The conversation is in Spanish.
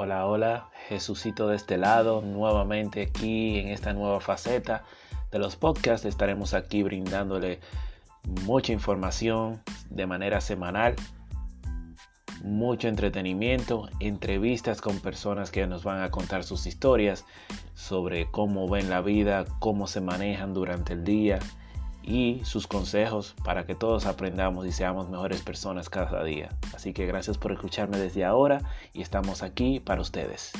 Hola, hola, Jesucito de este lado, nuevamente aquí en esta nueva faceta de los podcasts. Estaremos aquí brindándole mucha información de manera semanal, mucho entretenimiento, entrevistas con personas que nos van a contar sus historias sobre cómo ven la vida, cómo se manejan durante el día y sus consejos para que todos aprendamos y seamos mejores personas cada día. Así que gracias por escucharme desde ahora y estamos aquí para ustedes.